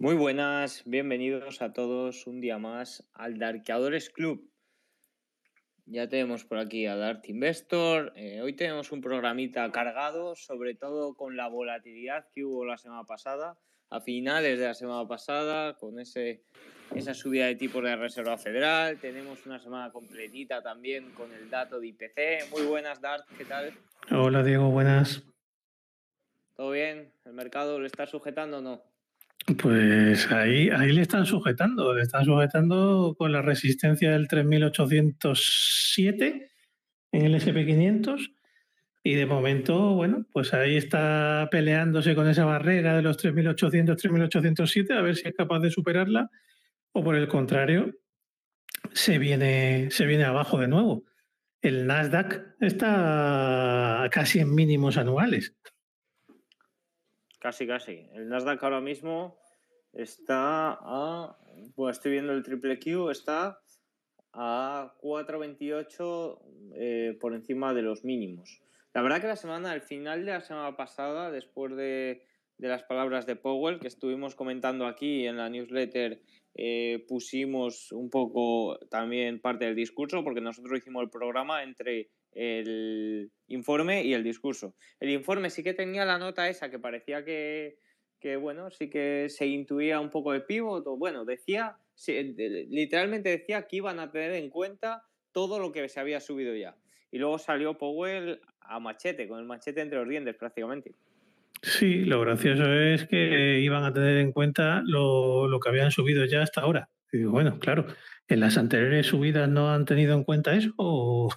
Muy buenas, bienvenidos a todos un día más al Darkeadores Club. Ya tenemos por aquí a Dart Investor. Eh, hoy tenemos un programita cargado, sobre todo con la volatilidad que hubo la semana pasada, a finales de la semana pasada, con ese, esa subida de tipos de Reserva Federal. Tenemos una semana completita también con el dato de IPC. Muy buenas, Dart, ¿qué tal? Hola, Diego, buenas. ¿Todo bien? ¿El mercado lo está sujetando o no? Pues ahí, ahí le están sujetando, le están sujetando con la resistencia del 3807 en el SP500 y de momento, bueno, pues ahí está peleándose con esa barrera de los 3800, 3807 a ver si es capaz de superarla o por el contrario se viene, se viene abajo de nuevo. El Nasdaq está casi en mínimos anuales. Casi, casi. El Nasdaq ahora mismo está a. Bueno, estoy viendo el triple Q, está a 4.28 eh, por encima de los mínimos. La verdad que la semana, al final de la semana pasada, después de, de las palabras de Powell que estuvimos comentando aquí en la newsletter, eh, pusimos un poco también parte del discurso, porque nosotros hicimos el programa entre el informe y el discurso. El informe sí que tenía la nota esa que parecía que, que bueno, sí que se intuía un poco de pivot, bueno, decía, literalmente decía que iban a tener en cuenta todo lo que se había subido ya. Y luego salió Powell a machete, con el machete entre los dientes prácticamente. Sí, lo gracioso es que iban a tener en cuenta lo, lo que habían subido ya hasta ahora. Y digo, bueno, claro, ¿en las anteriores subidas no han tenido en cuenta eso?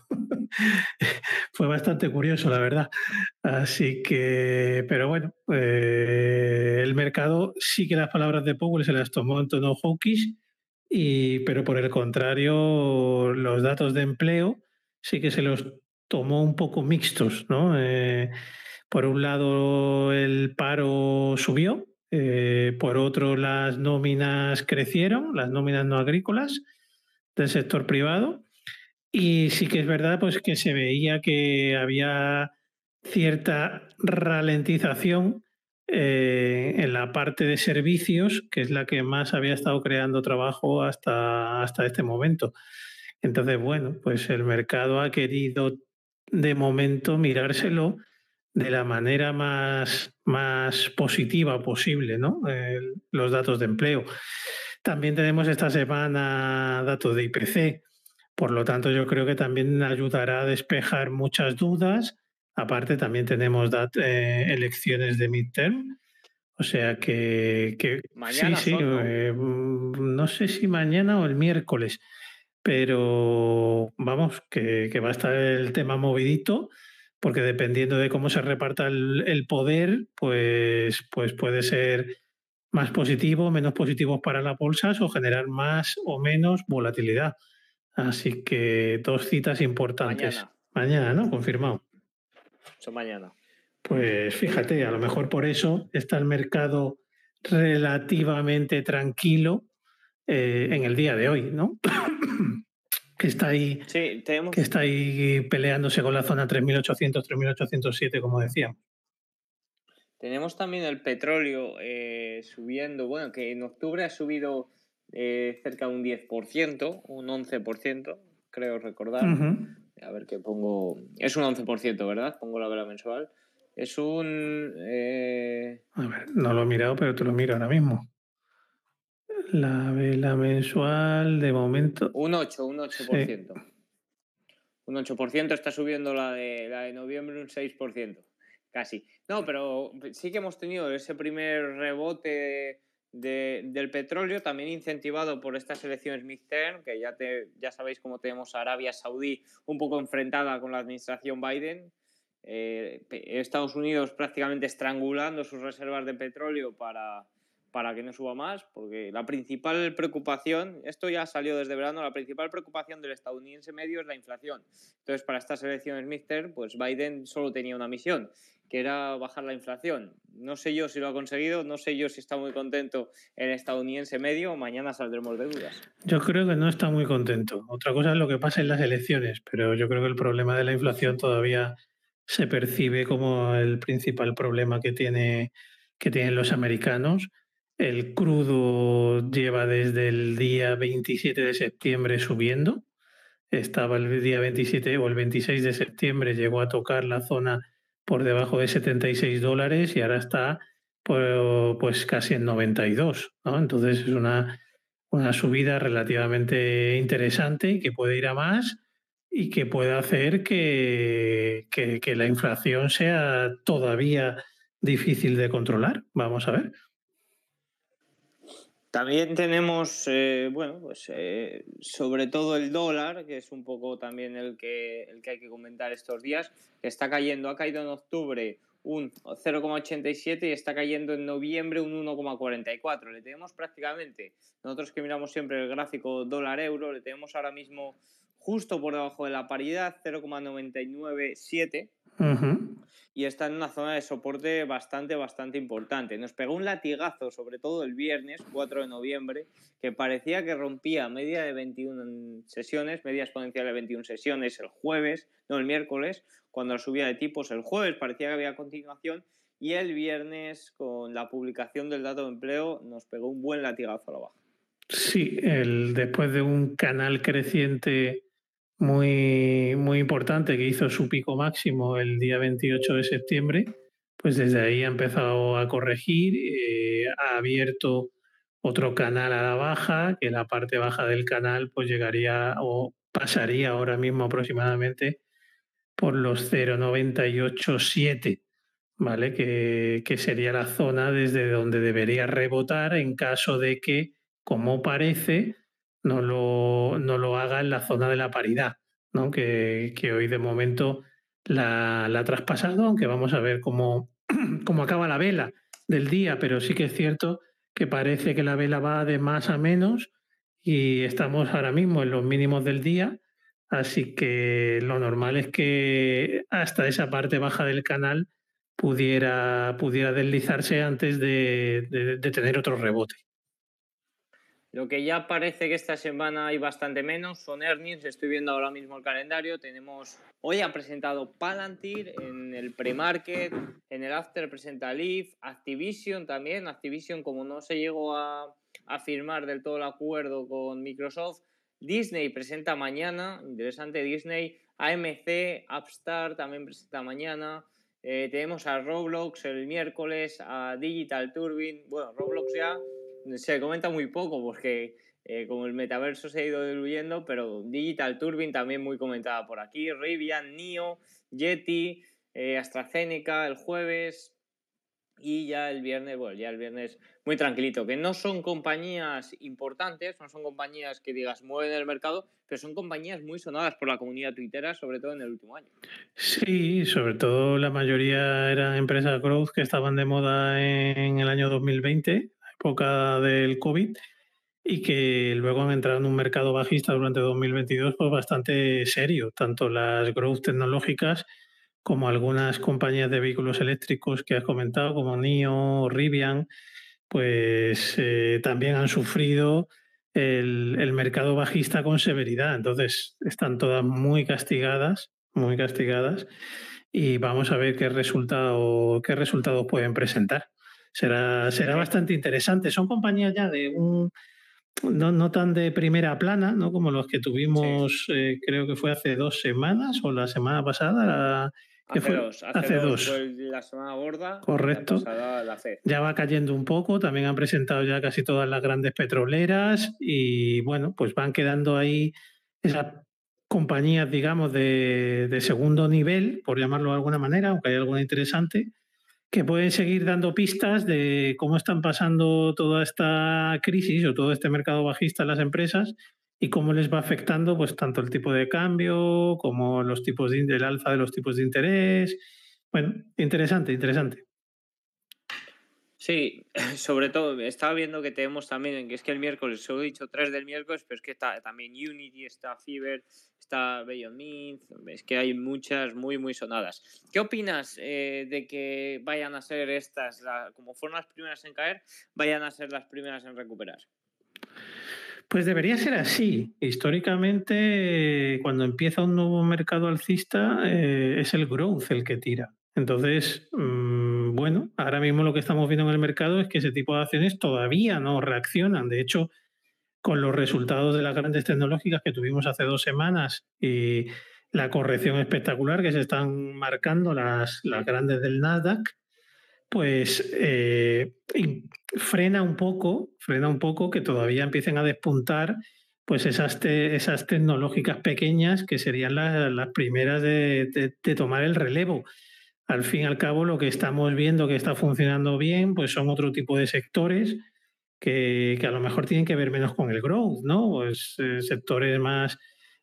Fue bastante curioso, la verdad. Así que, pero bueno, eh, el mercado sí que las palabras de Powell se las tomó en tono hawkish, y, pero por el contrario, los datos de empleo sí que se los tomó un poco mixtos, ¿no? Eh, por un lado, el paro subió, eh, por otro, las nóminas crecieron, las nóminas no agrícolas del sector privado. Y sí que es verdad pues, que se veía que había cierta ralentización eh, en la parte de servicios, que es la que más había estado creando trabajo hasta, hasta este momento. Entonces, bueno, pues el mercado ha querido de momento mirárselo de la manera más, más positiva posible, ¿no? los datos de empleo. También tenemos esta semana datos de IPC, por lo tanto yo creo que también ayudará a despejar muchas dudas. Aparte también tenemos eh, elecciones de midterm, o sea que, mañana sí, sí, eh, ¿no? sé si mañana o el miércoles, pero vamos, que, que va a estar el tema movidito porque dependiendo de cómo se reparta el, poder, pues, pues puede ser más positivo, menos positivo para las bolsas o generar más o menos volatilidad. Así que dos citas importantes. Mañana, ¿no? Confirmado. Son mañana. Pues fíjate, a lo mejor por eso está el mercado relativamente tranquilo eh, en el día de hoy, ¿no? Que está ahí, que está ahí peleándose con la zona 3800, 3807, como decíamos. Tenemos también el petróleo eh, subiendo, bueno, que en octubre ha subido eh, cerca de un 10%, un 11%, creo recordar. A ver qué pongo. Es un 11%, ¿verdad? Pongo la vela mensual. Es un. Eh, A ver, no lo he mirado, pero te lo miro ahora mismo. La vela mensual, de momento. Un 8, un 8%. Un 8%, está subiendo la de, la de noviembre un 6%. Casi. No, pero sí que hemos tenido ese primer rebote del petróleo, también incentivado por estas elecciones midterm, que ya, te, ya sabéis cómo tenemos a Arabia Saudí un poco enfrentada con la administración Biden. Eh, Estados Unidos prácticamente estrangulando sus reservas de petróleo para, para que no suba más, porque la principal preocupación, esto ya salió desde verano, la principal preocupación del estadounidense medio es la inflación. Entonces, para estas elecciones Mister, pues Biden solo tenía una misión, que era bajar la inflación. No sé yo si lo ha conseguido, no sé yo si está muy contento el estadounidense medio, mañana saldremos de dudas. Yo creo que no está muy contento. Otra cosa es lo que pasa en las elecciones, pero yo creo que el problema de la inflación todavía se percibe como el principal problema que, tiene, que tienen los americanos El crudo lleva desde el día 27 de septiembre subiendo. Estaba el día 27 o el 26 de septiembre, llegó a tocar la zona por debajo de 76 dólares y ahora está pues, casi en 92. Entonces es una, una subida relativamente interesante y que puede ir a más y que puede hacer que, que la inflación sea todavía difícil de controlar. Vamos a ver. También tenemos, eh, bueno, pues eh, sobre todo el dólar, que es un poco también el que, el que hay que comentar estos días, que está cayendo, ha caído en octubre un 0,87 y está cayendo en noviembre un 1,44. Le tenemos prácticamente, nosotros que miramos siempre el gráfico dólar-euro, le tenemos ahora mismo justo por debajo de la paridad, 0,997 y está en una zona de soporte bastante, bastante importante. Nos pegó un latigazo, sobre todo el viernes, 4 de noviembre, que parecía que rompía media de 21 sesiones, media exponencial de 21 sesiones el jueves, no el miércoles, cuando la subida de tipos el jueves parecía que había continuación y el viernes con la publicación del dato de empleo nos pegó un buen latigazo a la baja. Sí, el, después de un canal creciente muy, muy importante que hizo su pico máximo el día 28 de septiembre, pues desde ahí ha empezado a corregir, eh, ha abierto otro canal a la baja, que la parte baja del canal pues llegaría o pasaría ahora mismo aproximadamente por los 0,987, ¿vale? Que, que sería la zona desde donde debería rebotar en caso de que, como parece, no lo, no lo haga en la zona de la paridad, ¿no? que, que hoy de momento la, la, ha traspasado, aunque vamos a ver cómo, cómo acaba la vela del día, pero sí que es cierto que parece que la vela va de más a menos y estamos ahora mismo en los mínimos del día, así que lo normal es que hasta esa parte baja del canal pudiera, pudiera deslizarse antes de, de, de tener otro rebote. Lo que ya parece que esta semana hay bastante menos son earnings. Estoy viendo ahora mismo el calendario. Tenemos hoy ha presentado Palantir en el pre-market, en el after presenta Leaf, Activision también. Activision, como no se llegó a, firmar del todo el acuerdo con Microsoft, Disney presenta mañana. Interesante, Disney. AMC, Upstart también presenta mañana. Eh, tenemos a Roblox el miércoles, a Digital Turbine. Bueno, Roblox ya se comenta muy poco porque eh, como el metaverso se ha ido diluyendo, pero Digital Turbine también muy comentada por aquí, Rivian, NIO, Yeti, eh, AstraZeneca el jueves y ya el viernes, bueno, ya el viernes muy tranquilito, que no son compañías importantes, no son compañías que digas mueven el mercado, pero son compañías muy sonadas por la comunidad twittera, sobre todo en el último año. Sí, sobre todo la mayoría eran empresas growth que estaban de moda en el año 2020 época del COVID y que luego han entrado en un mercado bajista durante 2022 pues bastante serio, tanto las growth tecnológicas como algunas compañías de vehículos eléctricos que has comentado, como NIO, Rivian, pues eh, también han sufrido el, el, mercado bajista con severidad. Entonces están todas muy castigadas, muy castigadas, y vamos a ver qué resultado, qué resultados pueden presentar será, será bastante interesante. Son compañías ya de un, no, no, tan de primera plana, ¿no? Como los que tuvimos, sí. eh, creo que fue hace dos semanas o la semana pasada. La, hace, dos, hace, hace dos. dos. la semana gorda. Correcto. La la ya va cayendo un poco. También han presentado ya casi todas las grandes petroleras y bueno, pues van quedando ahí esas compañías, digamos, de, de segundo nivel, por llamarlo de alguna manera, aunque hay alguna interesante, que pueden seguir dando pistas de cómo están pasando toda esta crisis o todo este mercado bajista en las empresas y cómo les va afectando pues tanto el tipo de cambio como los tipos de, el alza de los tipos de interés. Bueno, interesante, interesante. Sí, sobre todo, estaba viendo que tenemos también, que es que el miércoles, solo he dicho tres del miércoles, pero es que está también Unity, está Fever, está Beyond Mint, es que hay muchas muy, muy sonadas. ¿Qué opinas eh, de que vayan a ser estas, como fueron las primeras en caer, vayan a ser las primeras en recuperar? Pues debería ser así. Históricamente, cuando empieza un nuevo mercado alcista, eh, es el growth el que tira. Entonces, mmm, bueno, ahora mismo lo que estamos viendo en el mercado es que ese tipo de acciones todavía no reaccionan. De hecho, con los resultados de las grandes tecnológicas que tuvimos hace dos semanas y la corrección espectacular que se están marcando las, las grandes del Nasdaq, pues eh, frena un poco, frena un poco que todavía empiecen a despuntar pues esas, esas tecnológicas pequeñas que serían las primeras de, tomar el relevo. Al fin y al cabo, lo que estamos viendo que está funcionando bien, pues son otro tipo de sectores que, a lo mejor tienen que ver menos con el growth, ¿no? Pues eh, sectores más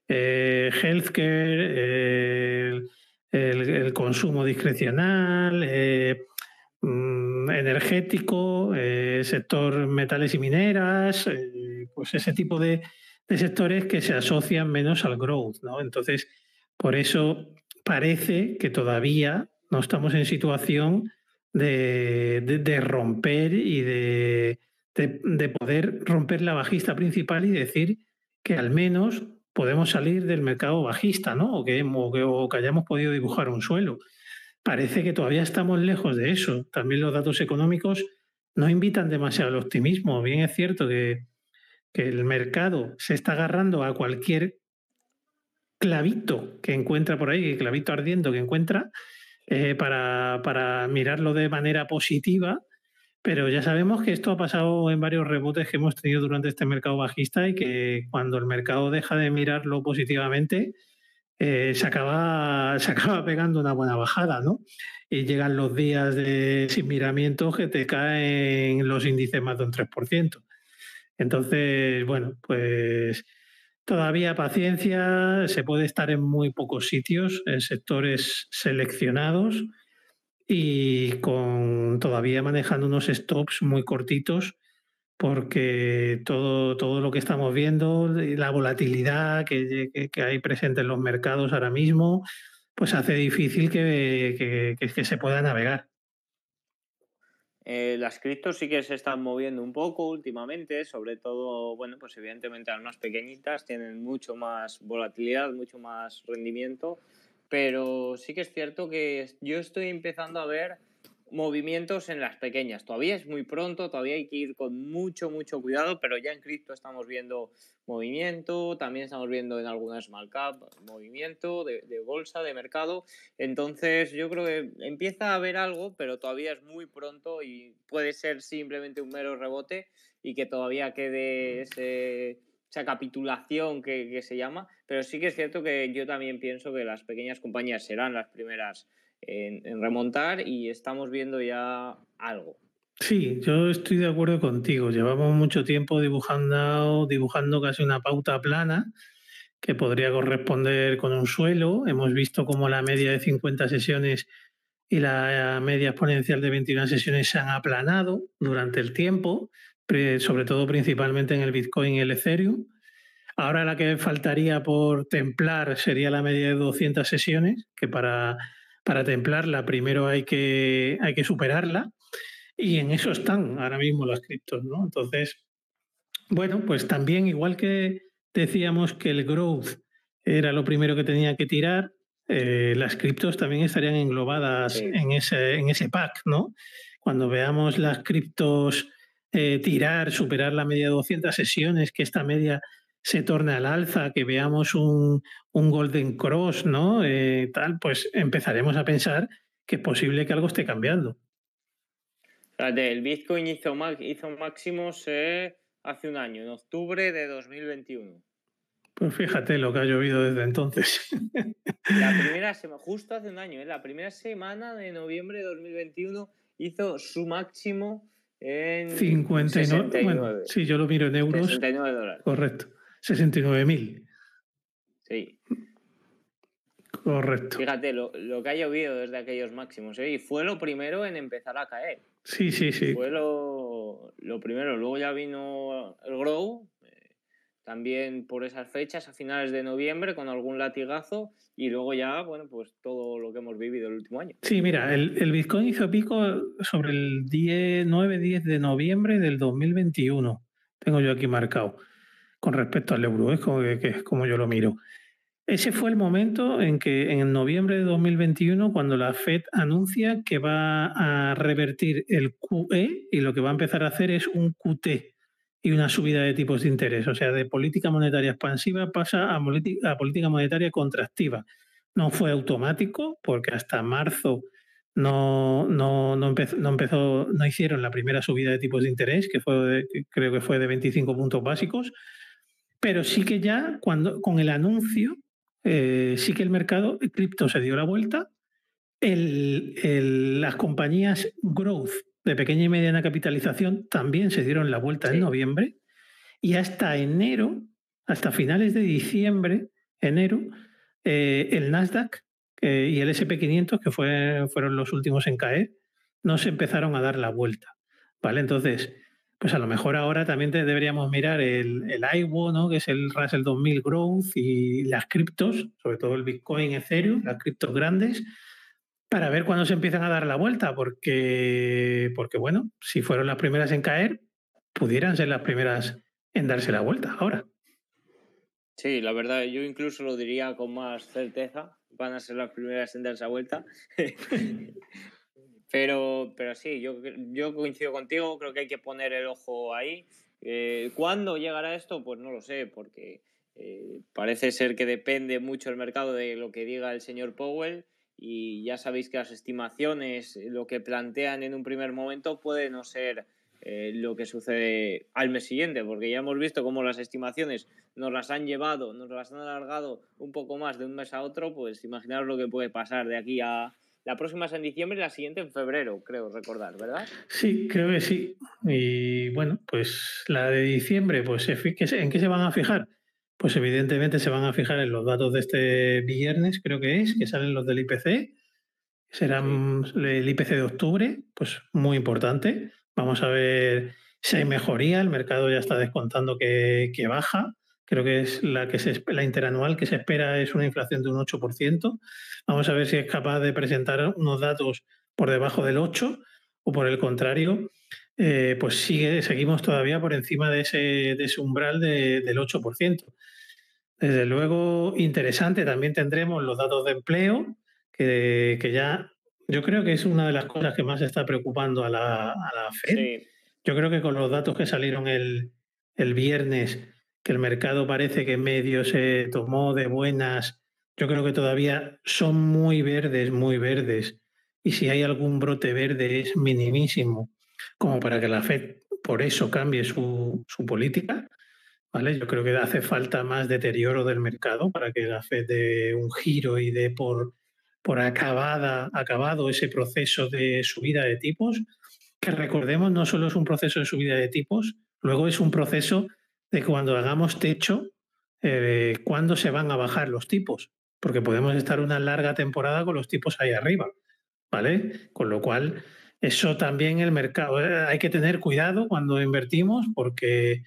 eh, healthcare, el, consumo discrecional, mm, energético, sector metales y mineras, pues ese tipo de, de sectores que se asocian menos al growth. ¿no? Entonces, por eso parece que todavía no estamos en situación de, romper y de, poder romper la bajista principal y decir que al menos podemos salir del mercado bajista, ¿no? O que, o que, hayamos podido dibujar un suelo. Parece que todavía estamos lejos de eso. También los datos económicos no invitan demasiado al optimismo. Bien es cierto que que el mercado se está agarrando a cualquier clavito que encuentra por ahí, clavito ardiendo que encuentra, eh, para, para mirarlo de manera positiva, pero ya sabemos que esto ha pasado en varios rebotes que hemos tenido durante este mercado bajista y que cuando el mercado deja de mirarlo positivamente, eh, se, acaba, se acaba pegando una buena bajada, ¿no? Y llegan los días de sin miramiento que te caen los índices más de un 3%. Entonces, bueno, pues todavía paciencia, se puede estar en muy pocos sitios, en sectores seleccionados y con todavía manejando unos stops muy cortitos porque todo, todo lo que estamos viendo, la volatilidad que, hay presente en los mercados ahora mismo, pues hace difícil que se pueda navegar. Eh, las criptos sí que se están moviendo un poco últimamente, sobre todo, bueno, pues evidentemente las más pequeñitas tienen mucho más volatilidad, mucho más rendimiento, pero sí que es cierto que yo estoy empezando a ver movimientos en las pequeñas. Todavía es muy pronto, todavía hay que ir con mucho, mucho cuidado, pero ya en cripto estamos viendo movimiento, también estamos viendo en algunas small cap movimiento de, bolsa, de mercado. Entonces yo creo que empieza a haber algo, pero todavía es muy pronto y puede ser simplemente un mero rebote y que todavía quede esa capitulación que, que se llama. Pero sí que es cierto que yo también pienso que las pequeñas compañías serán las primeras en, remontar y estamos viendo ya algo. Sí, yo estoy de acuerdo contigo. Llevamos mucho tiempo dibujando, dibujando casi una pauta plana que podría corresponder con un suelo. Hemos visto cómo la media de 50 sesiones y la media exponencial de 21 sesiones se han aplanado durante el tiempo, sobre todo principalmente en el Bitcoin y el Ethereum. Ahora la que faltaría por templar sería la media de 200 sesiones, que para para templarla primero hay que, hay que superarla y en eso están ahora mismo las criptos, ¿no? Entonces, bueno, pues también igual que decíamos que el growth era lo primero que tenía que tirar, eh, las criptos también estarían englobadas en, ese, en ese pack, ¿no? Cuando veamos las criptos eh, tirar, superar la media de 200 sesiones, que esta media se torne al alza, que veamos un, Golden Cross, ¿no? Eh, tal, pues empezaremos a pensar que es posible que algo esté cambiando. El Bitcoin hizo, hizo máximos eh, hace un año, en octubre de 2021. Pues fíjate lo que ha llovido desde entonces. La primera semana, justo hace un año, ¿eh? la primera semana de noviembre de 2021 hizo su máximo en 59. Bueno, sí, yo lo miro en euros. 69 dólares. Correcto. 69.000. Sí. Correcto. Fíjate lo, que ha llovido desde aquellos máximos. ¿eh? Y fue lo primero en empezar a caer. Sí, sí, sí. Fue lo, primero. Luego ya vino el Grow, eh, también por esas fechas, a finales de noviembre, con algún latigazo. Y luego ya, bueno, pues todo lo que hemos vivido el último año. Sí, mira, el, el Bitcoin hizo pico sobre el 9-10 de noviembre del 2021. Tengo yo aquí marcado con respecto al euro, es como, que, como yo lo miro. ese fue el momento en que en noviembre de 2021, cuando la Fed anuncia que va a revertir el QE y lo que va a empezar a hacer es un QT y una subida de tipos de interés. O sea, de política monetaria expansiva pasa a, a política monetaria contractiva. No fue automático porque hasta marzo no, no, no, empezó, no, empezó, no hicieron la primera subida de tipos de interés, que fue creo que fue de 25 puntos básicos, pero sí que ya cuando, con el anuncio, eh, sí que el mercado cripto se dio la vuelta, el, el, las compañías growth de pequeña y mediana capitalización también se dieron la vuelta en noviembre y hasta enero, hasta finales de diciembre, enero, eh, el Nasdaq y el SP500, que fue, fueron los últimos en caer, no se empezaron a dar la vuelta. ¿Vale? Entonces, pues a lo mejor ahora también deberíamos mirar el, el IWO, ¿no? que es el Russell 2000 Growth y las criptos, sobre todo el Bitcoin, Ethereum, las criptos grandes, para ver cuándo se empiezan a dar la vuelta, porque, porque bueno, si fueron las primeras en caer, pudieran ser las primeras en darse la vuelta ahora. Sí, la verdad, yo incluso lo diría con más certeza, van a ser las primeras en dar esa vuelta. pero, pero sí, yo, yo coincido contigo, creo que hay que poner el ojo ahí. Eh, ¿Cuándo llegará esto? Pues no lo sé, porque eh, parece ser que depende mucho el mercado de lo que diga el señor Powell y ya sabéis que las estimaciones, lo que plantean en un primer momento puede no ser eh, lo que sucede al mes siguiente, porque ya hemos visto cómo las estimaciones nos las han llevado, nos las han alargado un poco más de un mes a otro, pues imaginaros lo que puede pasar de aquí a... La próxima es en diciembre y la siguiente en febrero, creo recordar, ¿verdad? Sí, creo que sí. Y bueno, pues la de diciembre, pues ¿en qué se van a fijar? Pues evidentemente se van a fijar en los datos de este viernes, creo que es, que salen los del IPC. Serán el IPC de octubre, pues muy importante. Vamos a ver si hay mejoría. El mercado ya está descontando que, baja. Creo que es la que se la interanual que se espera es una inflación de un 8%. Vamos a ver si es capaz de presentar unos datos por debajo del 8 o por el contrario, eh, pues sigue, seguimos todavía por encima de ese, de ese umbral del 8%. Desde luego, interesante, también tendremos los datos de empleo, que, que ya yo creo que es una de las cosas que más está preocupando a la, a Fed. Yo creo que con los datos que salieron el, viernes, que el mercado parece que medio se tomó de buenas, yo creo que todavía son muy verdes, muy verdes. Y si hay algún brote verde es minimísimo, como para que la Fed por eso cambie su, su política. ¿Vale? Yo creo que hace falta más deterioro del mercado para que la Fed dé un giro y dé por por acabada, acabado ese proceso de subida de tipos, que recordemos no solo es un proceso de subida de tipos, luego es un proceso de cuando hagamos techo, eh, cuándo se van a bajar los tipos, porque podemos estar una larga temporada con los tipos ahí arriba, ¿vale? Con lo cual, eso también el mercado, eh, hay que tener cuidado cuando invertimos, porque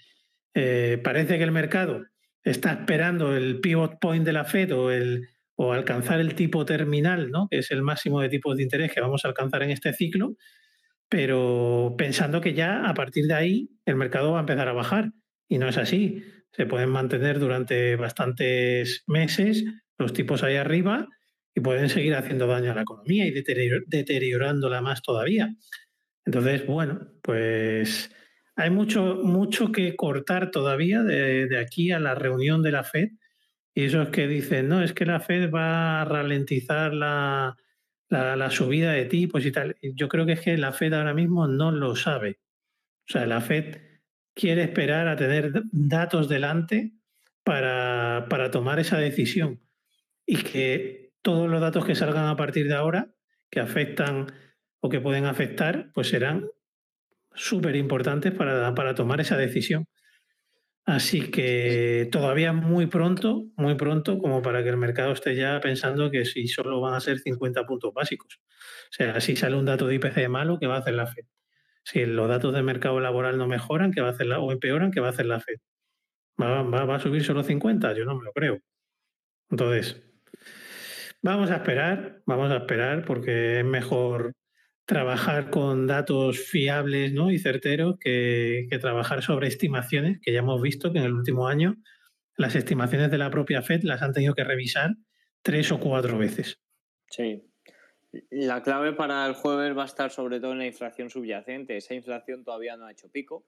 eh, parece que el mercado está esperando el pivot point de la Fed o el, o alcanzar el tipo terminal, ¿no? que es el máximo de tipos de interés que vamos a alcanzar en este ciclo, pero pensando que ya a partir de ahí el mercado va a empezar a bajar. Y no es así. Se pueden mantener durante bastantes meses los tipos ahí arriba y pueden seguir haciendo daño a la economía y deteriorándola más todavía. Entonces, bueno, pues hay mucho, mucho que cortar todavía de, de aquí a la reunión de la FED y esos que dicen, no, es que la Fed va a ralentizar la, subida de tipos y tal. Yo creo que es que la Fed ahora mismo no lo sabe. O sea, la Fed quiere esperar a tener datos delante para, para tomar esa decisión. Y que todos los datos que salgan a partir de ahora, que afectan o que pueden afectar, pues serán súper importantes para, para tomar esa decisión. Así que todavía muy pronto, muy pronto, como para que el mercado esté ya pensando que si solo van a ser 50 puntos básicos. O sea, si sale un dato de IPC malo, ¿qué va a hacer la Fed? Si los datos del mercado laboral no mejoran, ¿qué va a hacer la, o empeoran, ¿qué va a hacer la Fed? ¿Va, va a subir solo 50? Yo no me lo creo. Entonces, vamos a esperar, vamos a esperar porque es mejor trabajar con datos fiables ¿no? y certeros que, trabajar sobre estimaciones, que ya hemos visto que en el último año las estimaciones de la propia Fed las han tenido que revisar tres o cuatro veces. Sí. La clave para el jueves va a estar sobre todo en la inflación subyacente. Esa inflación todavía no ha hecho pico.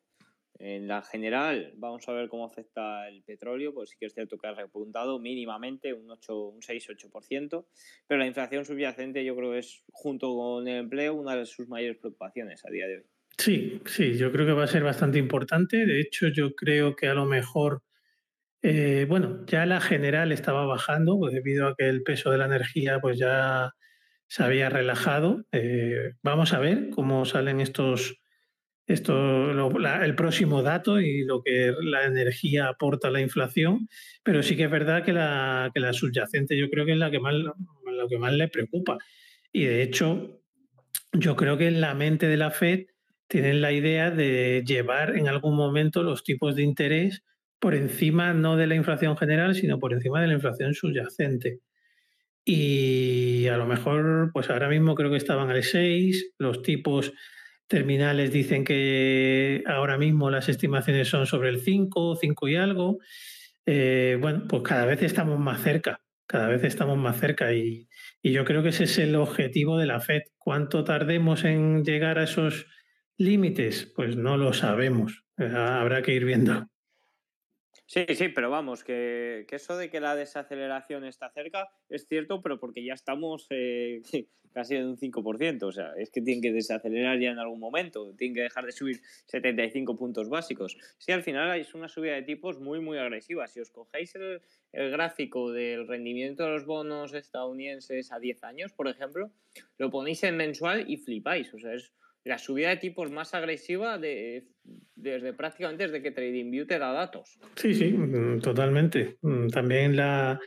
En la general, vamos a ver cómo afecta el petróleo, pues sí que es cierto que ha repuntado mínimamente un, 8, un 6-8%, pero la inflación subyacente yo creo que es, junto con el empleo, una de sus mayores preocupaciones a día de hoy. Sí, sí, yo creo que va a ser bastante importante. De hecho, yo creo que a lo mejor, eh, bueno, ya la general estaba bajando pues, debido a que el peso de la energía pues ya se había relajado. Eh, vamos a ver cómo salen estos esto, el próximo dato y lo que la energía aporta a la inflación, pero sí que es verdad que la, que la subyacente yo creo que es la que más, lo que más le preocupa. Y de hecho, yo creo que en la mente de la Fed tienen la idea de llevar en algún momento los tipos de interés por encima no de la inflación general, sino por encima de la inflación subyacente. Y a lo mejor, pues ahora mismo creo que estaban al 6, los tipos terminales dicen que ahora mismo las estimaciones son sobre el 5, 5 y algo. Eh, bueno, pues cada vez estamos más cerca, cada vez estamos más cerca y, y, yo creo que ese es el objetivo de la FED. ¿Cuánto tardemos en llegar a esos límites? Pues no lo sabemos, eh, habrá que ir viendo. Sí, sí, pero vamos, que, eso de que la desaceleración está cerca es cierto, pero porque ya estamos eh, casi en un 5%. O sea, es que tienen que desacelerar ya en algún momento, tienen que dejar de subir 75 puntos básicos. Sí, al final es una subida de tipos muy, muy agresiva. Si os cogéis el, el gráfico del rendimiento de los bonos estadounidenses a 10 años, por ejemplo, lo ponéis en mensual y flipáis. O sea, es la subida de tipos más agresiva de, desde prácticamente desde que TradingView te da datos. Sí, sí, mm, totalmente. Mm, también la,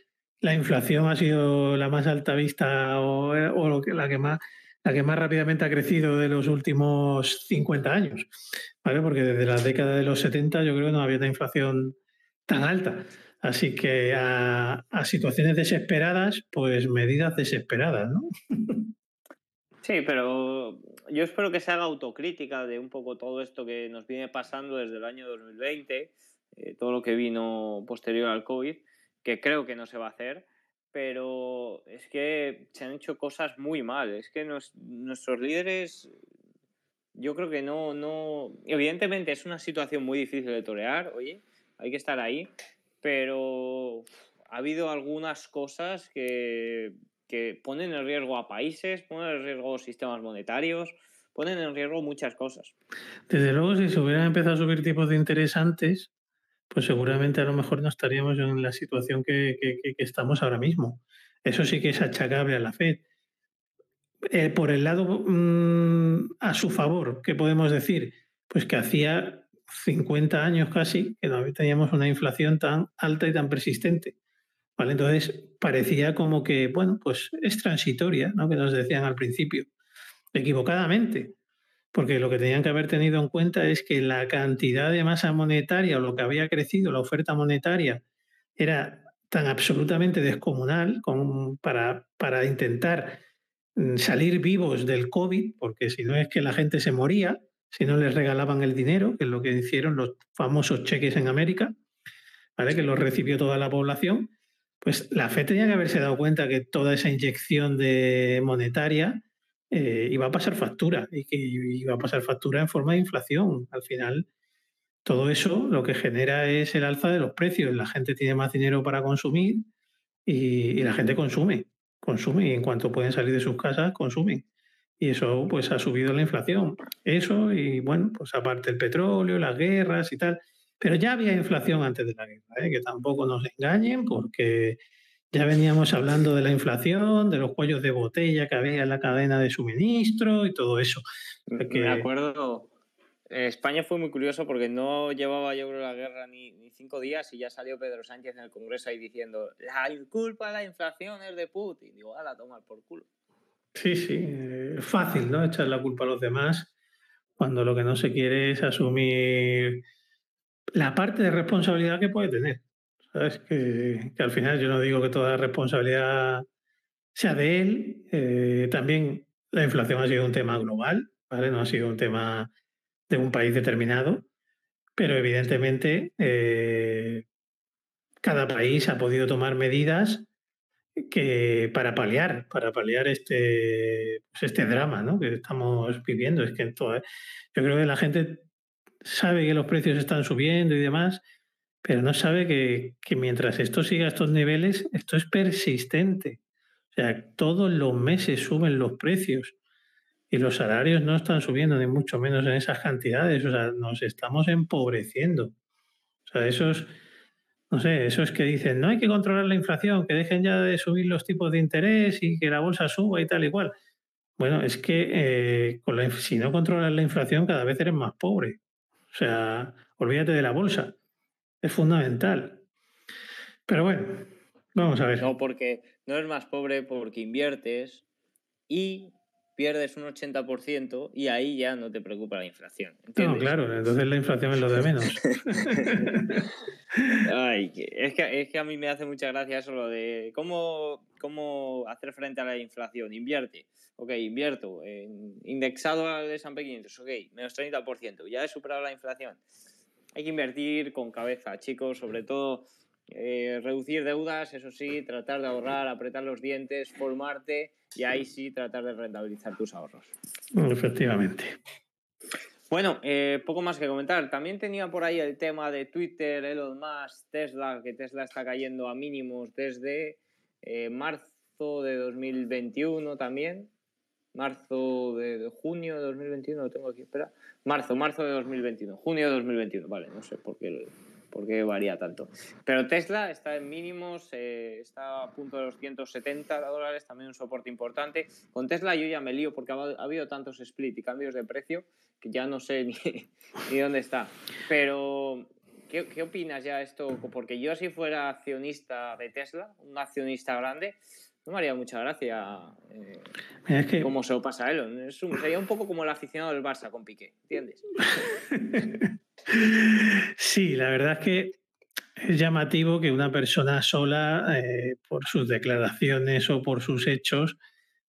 inflación ha sido la más alta vista o, o la que más la que más rápidamente ha crecido de los últimos 50 años, ¿vale? Porque desde la década de los 70 yo creo que no había una inflación tan alta. Así que a, a situaciones desesperadas, pues medidas desesperadas, ¿no? Sí, pero yo espero que se haga autocrítica de un poco todo esto que nos viene pasando desde el año 2020, eh, todo lo que vino posterior al COVID, que creo que no se va a hacer, pero es que se han hecho cosas muy mal. Es que nuestros líderes, yo creo que no, no. Evidentemente es una situación muy difícil de torear, oye, hay que estar ahí, pero ha habido algunas cosas que que ponen en riesgo a países, ponen en riesgo sistemas monetarios, ponen en riesgo muchas cosas. Desde luego, si se hubieran empezado a subir tipos de interés antes, pues seguramente a lo mejor no estaríamos en la situación que, estamos ahora mismo. Eso sí que es achacable a la Fed. Eh, por el lado mm, a su favor, ¿qué podemos decir? Pues que hacía 50 años casi que no teníamos una inflación tan alta y tan persistente. Entonces parecía como que, bueno, pues es transitoria, ¿no? Que nos decían al principio, equivocadamente, porque lo que tenían que haber tenido en cuenta es que la cantidad de masa monetaria o lo que había crecido, la oferta monetaria, era tan absolutamente descomunal como para, para intentar mm, salir vivos del COVID, porque si no es que la gente se moría, si no les regalaban el dinero, que es lo que hicieron los famosos cheques en América, ¿vale? que los recibió toda la población, pues la FED tenía que haberse dado cuenta que toda esa inyección de monetaria eh, iba a pasar factura y que iba a pasar factura en forma de inflación. Al final, todo eso lo que genera es el alza de los precios. La gente tiene más dinero para consumir y, la gente consume, consume y en cuanto pueden salir de sus casas, consumen. Y eso pues ha subido la inflación. Eso y bueno, pues aparte el petróleo, las guerras y tal. Pero ya había inflación antes de la guerra, ¿eh? que tampoco nos engañen, porque ya veníamos hablando de la inflación, de los cuellos de botella que había en la cadena de suministro y todo eso. Me acuerdo, España fue muy curioso porque no llevaba yo creo la guerra ni, cinco días y ya salió Pedro Sánchez en el Congreso ahí diciendo la culpa de la inflación es de Putin. Digo, a la tomar por culo. Sí, sí, eh, fácil, ¿no? Echar la culpa a los demás cuando lo que no se quiere es asumir la parte de responsabilidad que puede tener. ¿Sabes? Que, al final yo no digo que toda responsabilidad sea de él. Eh, también la inflación ha sido un tema global, ¿vale? No ha sido un tema de un país determinado. Pero evidentemente, eh, cada país ha podido tomar medidas que para paliar, para paliar este, pues este drama ¿no? que estamos viviendo. Es que todo, yo creo que la gente sabe que los precios están subiendo y demás, pero no sabe que, que mientras esto siga a estos niveles, esto es persistente. O sea, todos los meses suben los precios y los salarios no están subiendo, ni mucho menos en esas cantidades. O sea, nos estamos empobreciendo. O sea, eso es, no sé, eso es que dicen, no hay que controlar la inflación, que dejen ya de subir los tipos de interés y que la bolsa suba y tal y cual. Bueno, es que eh, con la, si no controlas la inflación, cada vez eres más pobre. O sea, olvídate de la bolsa. Es fundamental. Pero bueno, vamos a ver. No, porque no eres más pobre porque inviertes y pierdes un 80% y ahí ya no te preocupa la inflación. No, claro, entonces la inflación es lo de menos. Ay, es, que, es que a mí me hace mucha gracia eso lo de cómo, cómo hacer frente a la inflación. Invierte. Ok, invierto. indexado al S&P 500. Ok, menos 30%. Ya he superado la inflación. Hay que invertir con cabeza, chicos, sobre todo eh, reducir deudas, eso sí, tratar de ahorrar, apretar los dientes, formarte y ahí sí tratar de rentabilizar tus ahorros. Efectivamente. Bueno, eh, poco más que comentar. También tenía por ahí el tema de Twitter, Elon Musk, Tesla, que Tesla está cayendo a mínimos desde eh, marzo de 2021 también. Marzo de, junio de 2021, lo tengo aquí, espera. Marzo, marzo de 2021, junio de 2021, vale, no sé por qué lo por qué varía tanto. Pero Tesla está en mínimos, eh, está a punto de los 170 dólares, también un soporte importante. Con Tesla yo ya me lío porque ha, habido tantos split y cambios de precio que ya no sé ni, dónde está. Pero, ¿qué, opinas ya esto? Porque yo si fuera accionista de Tesla, un accionista grande, no me haría mucha gracia eh, cómo se lo pasa a Elon. sería un poco como el aficionado del Barça con Piqué, ¿entiendes? Sí, la verdad es que es llamativo que una persona sola, eh, por sus declaraciones o por sus hechos,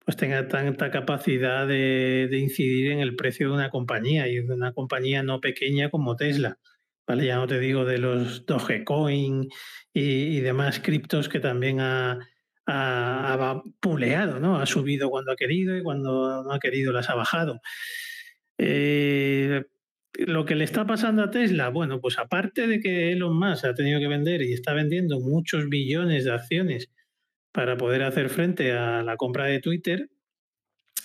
pues tenga tanta capacidad de, incidir en el precio de una compañía y de una compañía no pequeña como Tesla. ¿vale? Ya no te digo de los Dogecoin y, y demás criptos que también ha, ha, puleado, ¿no? Ha subido cuando ha querido y cuando no ha querido las ha bajado. Eh, lo que le está pasando a Tesla, bueno, pues aparte de que Elon Musk ha tenido que vender y está vendiendo muchos billones de acciones para poder hacer frente a la compra de Twitter,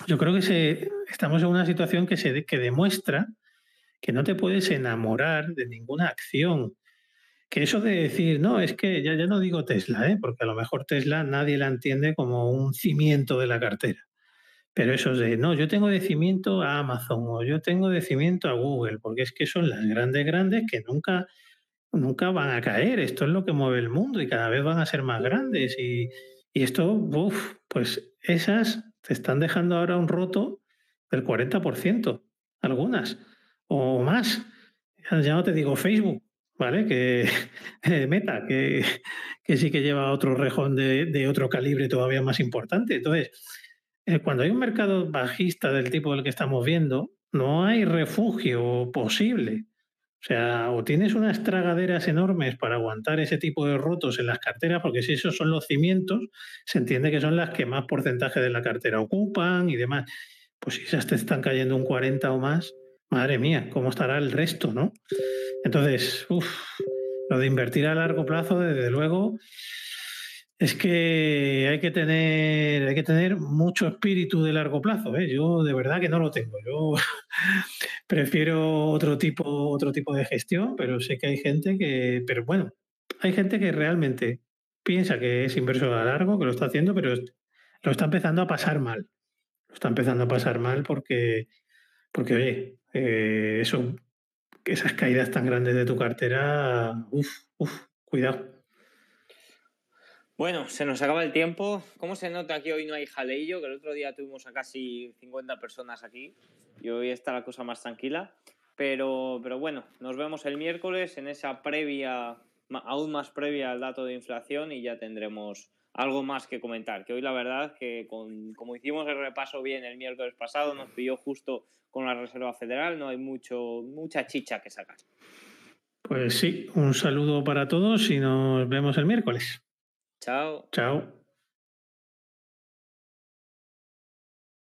yo creo que estamos en una situación que, se, demuestra que no te puedes enamorar de ninguna acción. Que eso de decir, no, es que ya, ya no digo Tesla, ¿eh? porque a lo mejor Tesla nadie la entiende como un cimiento de la cartera. Pero eso de, no, yo tengo decimiento a Amazon o yo tengo decimiento a Google, porque es que son las grandes, grandes que nunca, nunca van a caer. Esto es lo que mueve el mundo y cada vez van a ser más grandes. Y, y esto, uff, pues esas te están dejando ahora un roto del 40%, algunas, o más. Ya no te digo Facebook, ¿vale? Que Meta, que, que, sí que lleva otro rejón de, de otro calibre todavía más importante. Entonces, eh, cuando hay un mercado bajista del tipo del que estamos viendo, no hay refugio posible. O sea, o tienes unas tragaderas enormes para aguantar ese tipo de rotos en las carteras, porque si esos son los cimientos, se entiende que son las que más porcentaje de la cartera ocupan y demás. Pues si esas te están cayendo un 40 o más, madre mía, ¿cómo estará el resto, no? Entonces, uff, lo de invertir a largo plazo, desde luego, es que hay que tener, hay que tener mucho espíritu de largo plazo. ¿eh? Yo de verdad que no lo tengo. Yo prefiero otro tipo, otro tipo de gestión, pero sé que hay gente que, pero bueno, hay gente que realmente piensa que es inversor a largo, que lo está haciendo, pero lo está empezando a pasar mal. Lo está empezando a pasar mal porque, porque oye, eh, eso, esas caídas tan grandes de tu cartera, uff, uff, cuidado. Bueno, se nos acaba el tiempo. ¿Cómo se nota que hoy no hay jaleillo? Que el otro día tuvimos a casi 50 personas aquí y hoy está la cosa más tranquila. Pero, pero bueno, nos vemos el miércoles en esa previa, aún más previa al dato de inflación y ya tendremos algo más que comentar. Que hoy la verdad que como hicimos el repaso bien el miércoles pasado, nos pilló justo con la Reserva Federal, no hay mucho, mucha chicha que sacar. Pues sí, un saludo para todos y nos vemos el miércoles. Ciao. Ciao.